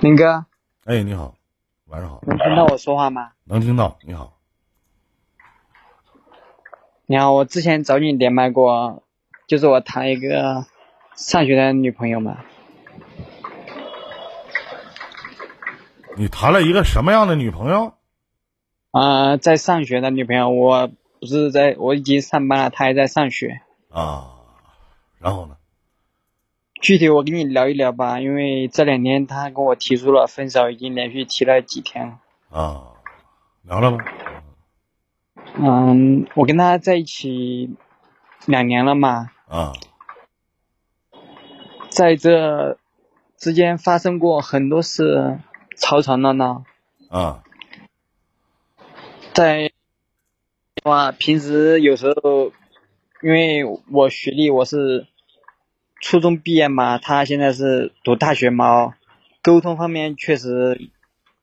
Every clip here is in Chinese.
林哥，哎，你好，晚上好，能听到我说话吗？能听到。你好，你好，我之前找你连麦过，就是我谈了一个上学的女朋友嘛。你谈了一个什么样的女朋友？啊、在上学的女朋友，我不是在，我已经上班了，她还在上学。啊，然后呢？具体我跟你聊一聊吧，因为这两天他跟我提出了分手，已经连续提了几天了。啊，聊了吗。嗯，我跟他在一起两年了嘛，啊，在这之间发生过很多事，吵吵闹闹。啊，在哇，平时有时候，因为我学历我是初中毕业嘛，他现在是读大学嘛，沟通方面确实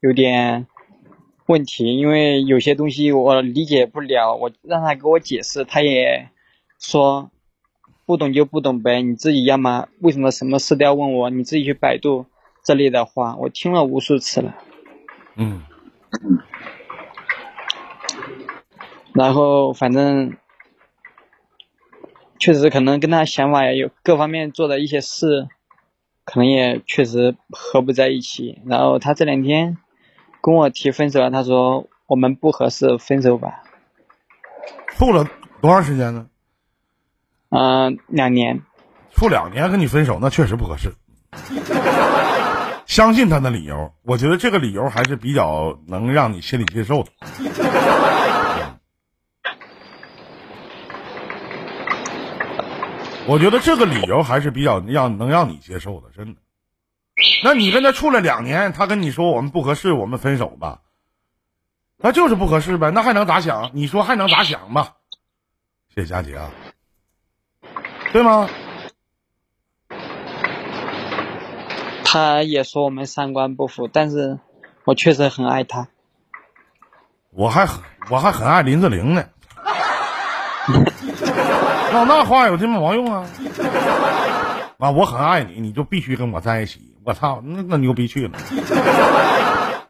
有点问题，因为有些东西我理解不了，我让他给我解释，他也说不懂就不懂呗，你自己要么为什么什么事都要问我，你自己去百度这类的话，我听了无数次了。嗯，然后反正确实可能跟他想法也有各方面做的一些事，可能也确实合不在一起。然后他这两天跟我提分手了，他说我们不合适，分手吧。处了多长时间呢？嗯、两年。处两年跟你分手，那确实不合适。相信他的理由，我觉得这个理由还是比较能让你心里接受的。我觉得这个理由还是比较让能让你接受的，真的。那你跟他处了两年，他跟你说我们不合适，我们分手吧，那就是不合适呗，那还能咋想？你说还能咋想吧？谢谢佳姐啊，对吗？他也说我们三观不符，但是我确实很爱他。我还很我还很爱林志玲呢。那那话有这么毛用啊？啊，我很爱你，你就必须跟我在一起。我操，那那牛逼去了。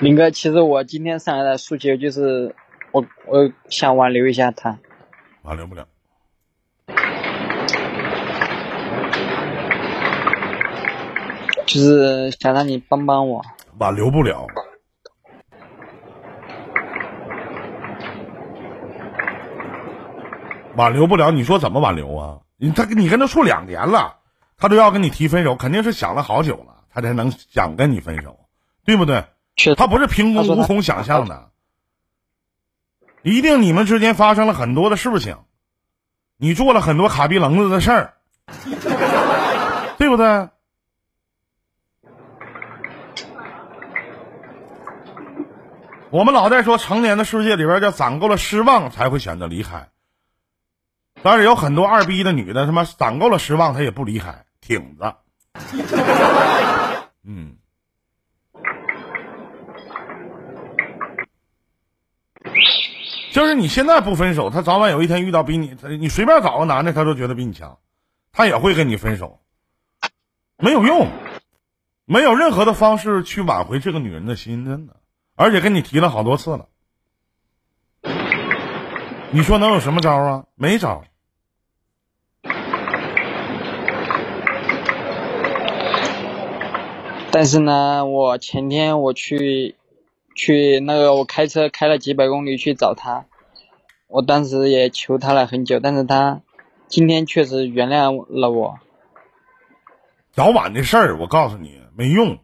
林哥，其实我今天上来的诉求就是，我我想挽留一下他。挽留不了。就是想让你帮帮我。挽留不了。挽留不了，你说怎么挽留啊？你他你跟他处两年了，他都要跟你提分手，肯定是想了好久了，他才能想跟你分手，对不对？确他不是凭空无从想象的，一定你们之间发生了很多的事情，你做了很多卡逼棱子的事儿，对不对？我们老在说成年的世界里边，叫攒够了失望才会选择离开。但是有很多二逼的女的，他妈攒够了失望，她也不离开，挺着。嗯，就是你现在不分手，他早晚有一天遇到比你，你随便找个男的，他都觉得比你强，他也会跟你分手，没有用，没有任何的方式去挽回这个女人的心，真的。而且跟你提了好多次了，你说能有什么招啊？没招。但是呢，我前天我去去那个我开车开了几百公里去找他，我当时也求他了很久，但是他今天确实原谅了我。早晚的事儿，我告诉你没用。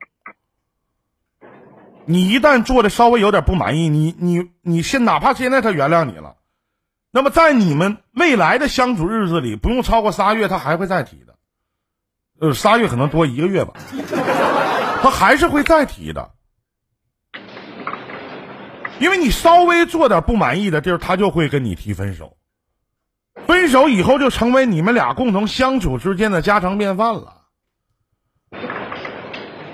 你一旦做的稍微有点不满意，你你你现哪怕现在他原谅你了，那么在你们未来的相处日子里，不用超过仨月，他还会再提的。呃，仨月可能多一个月吧，他还是会再提的。因为你稍微做点不满意的地儿，他就会跟你提分手。分手以后就成为你们俩共同相处之间的家常便饭了。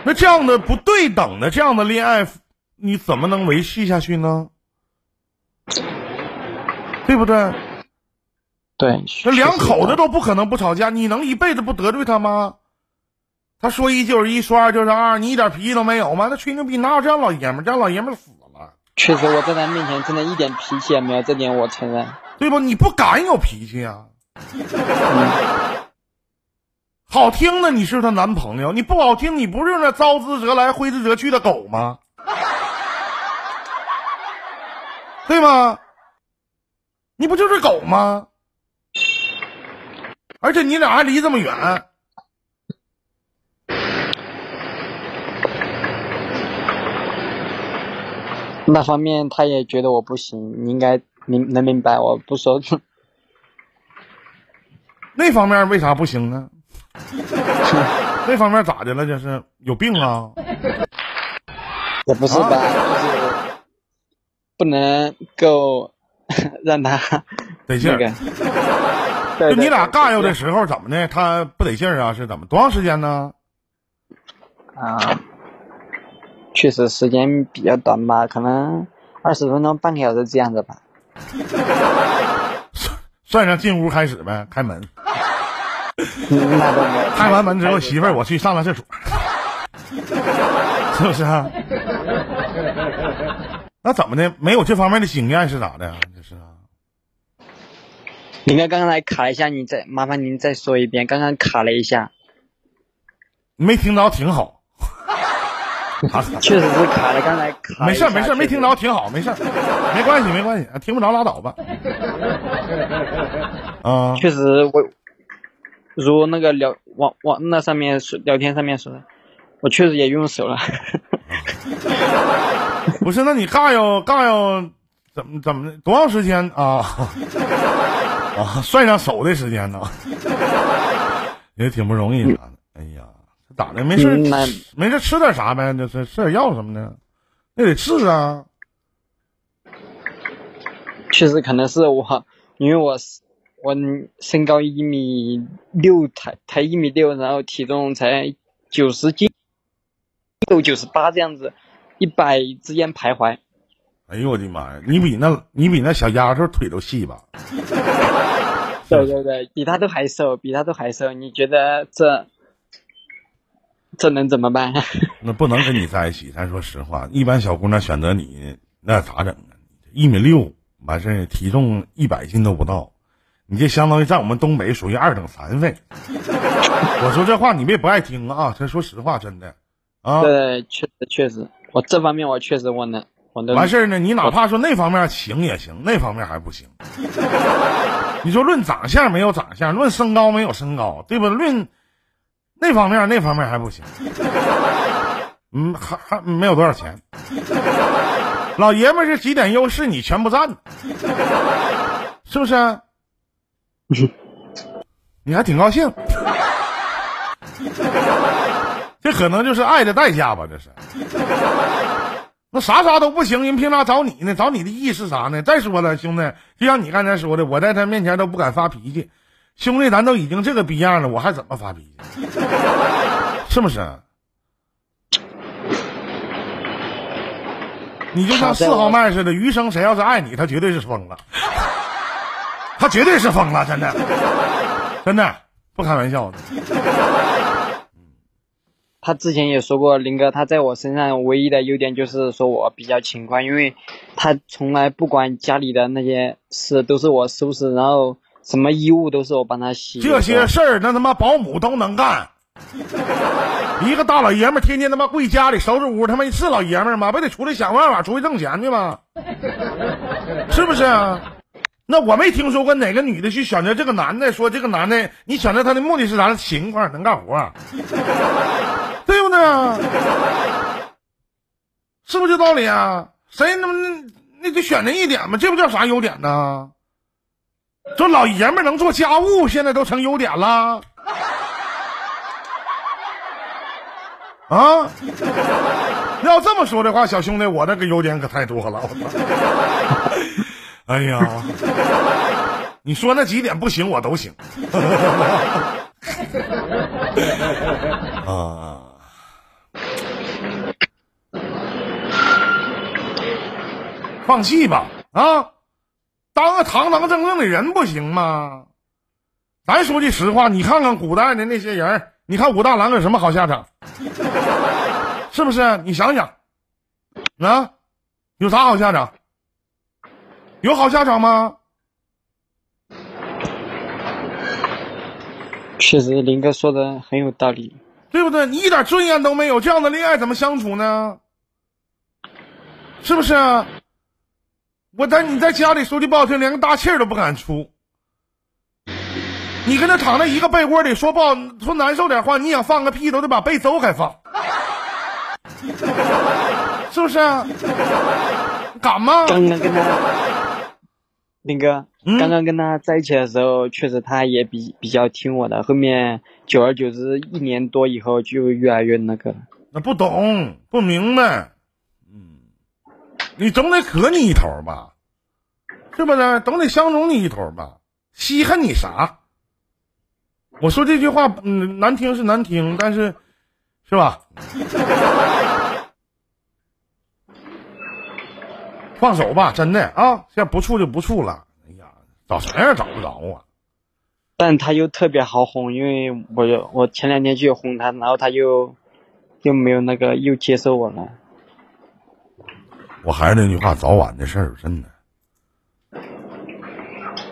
那这样的不对等的这样的恋爱，你怎么能维系下去呢？对不对？对，那两口子都不可能不吵架，你能一辈子不得罪他吗？他说一就是一，说二就是二，你一点脾气都没有吗？那吹牛逼哪有这样老爷们儿？这样老爷们儿死了，确实我在他面前真的一点脾气也没有，这点我承认。对不？你不敢有脾气啊！好听的你是她男朋友，你不好听，你不是那招之则来挥之则去的狗吗？对吗？你不就是狗吗？而且你俩还离这么远，那方面他也觉得我不行，你应该明能明白，我不说。那方面为啥不行呢？那方面咋的了？这是有病啊？也不是吧，就是不能够 让他 得劲儿。就 你俩对尬悠的时候怎么的？他不得劲儿啊？是怎么？多长时间呢？啊，确实时间比较短吧，可能二十分钟、半个小时这样子吧。算上进屋开始呗，开门。开完门之后，媳妇儿，我去上个厕所，是不是啊？那怎么的？没有这方面的经验是咋的呀？这是啊，林哥刚才卡了一下，你再麻烦您再说一遍，刚刚卡了一下，没听着，挺好。啊 确实是卡了，刚才卡了没事没事，没听着，挺好，没事，没关系没关系，听不着拉倒吧。啊，确实我，如那个聊网网那上面聊天上面说的，我确实也用手了。不是，那你尬要尬要怎么怎么的？多长时间啊？啊，算上手的时间呢，也挺不容易的。哎呀，咋的？没事没事吃点啥呗？就是吃点药什么的，那得治啊。确实可能是我，因为我是我身高一米六，才才一米六，然后体重才九十斤，六九十八这样子，一百之间徘徊。哎呦我的妈呀！你比那，你比那小丫头腿都细吧？对对对，比她都还瘦，比她都还瘦，你觉得这这能怎么办？那不能跟你在一起。咱说实话，一般小姑娘选择你，那咋整啊？一米六，完事儿体重一百斤都不到，你这相当于在我们东北属于二等残废。我说这话你们也不爱听啊，咱说实话，真的啊。对，确实确实，我这方面我确实我能，我能。完事儿呢，你哪怕说那方面行也行，那方面还不行。你说论长相没有长相，论身高没有身高，对吧？论那方面那方面还不行。嗯，还还没有多少钱。老爷们儿是几点优势你全不占，是不是？你还挺高兴，这可能就是爱的代价吧？这是。那啥啥都不行，人凭啥找你呢？找你的意义是啥呢？再说了，兄弟，就像你刚才说的，我在他面前都不敢发脾气。兄弟，咱都已经这个逼样了，我还怎么发脾气？是不是？你就像四号麦似的，余生谁要是爱你，他绝对是疯了，他绝对是疯了，真的，真的不开玩笑的。他之前也说过，林哥他在我身上唯一的优点就是说我比较勤快，因为他从来不管家里的那些事都是我收拾，然后什么衣物都是我帮他洗。这些事儿，那他妈保姆都能干。一个大老爷们儿天天他妈跪家里收拾屋，他妈是老爷们儿吗？不得出来想办法，出去挣钱去吗？是不是？那我没听说过哪个女的去选择这个男的，说这个男的你选择他的目的是啥？勤快，能干活，对不对？是不是这道理啊？谁他妈那那就选人一点嘛，这不叫啥优点呢？这老爷们能做家务，现在都成优点了。啊！要这么说的话，小兄弟，我这个优点可太多了。哎呀，你说那几点不行，我都行。啊！放弃吧，啊！当个堂堂正正的人不行吗？咱说句实话，你看看古代的那些人你看武大郎有什么好下场？是不是？你想想，啊，有啥好下场？有好下场吗？确实，林哥说的很有道理。对不对？你一点尊严都没有，这样的恋爱怎么相处呢？是不是？我在你在家里说句不好听，连个大气儿都不敢出。你跟他躺在一个被窝里说不好说难受点话，你想放个屁都得把被走开放，是不是？啊敢吗？刚刚跟他，林哥，嗯刚刚跟他在一起的时候，确实他也比比较听我的。后面久而久之，一年多以后就越来越那个了。那不懂不明白，嗯，你总得可你一头吧，是不是？总得相中你一头吧，稀罕你啥？我说这句话，嗯，难听是难听，但是，是吧？放手吧，真的啊！现在不处就不处了。哎呀，找啥样找不着啊？但他又特别好哄，因为我有我前两天去哄他，然后他又又没有那个又接受我了。我还是那句话，早晚的事儿，真的。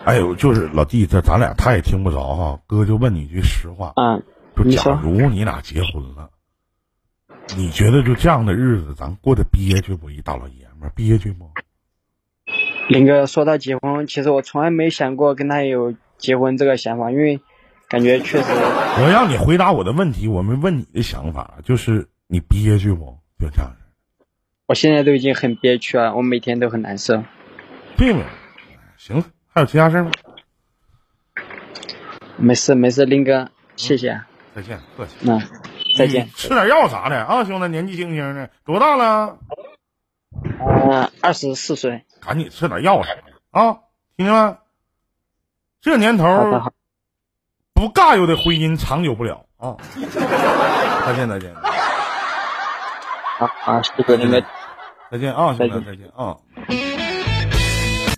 哎呦，就是老弟，这咱俩他也听不着哈。哥就问你一句实话，嗯，就假如你俩结婚了，你觉得就这样的日子，咱过得憋屈不？一大老爷们儿憋屈不？林哥说到结婚，其实我从来没想过跟他有结婚这个想法，因为感觉确实我让你回答我的问题，我没问你的想法，就是你憋屈不？就这样，我现在都已经很憋屈了，我每天都很难受。病了，行了，还有其他事儿吗？没事没事，林哥，谢谢啊，再见，客气。那再见。吃点药啥的啊，兄弟，年纪轻轻的，多大了？嗯，二十四岁。赶紧吃点药啥的啊，听见没？这年头不尬有的婚姻长久不了啊！再见再见好好，谢谢林哥。再见啊，兄弟再见再见啊！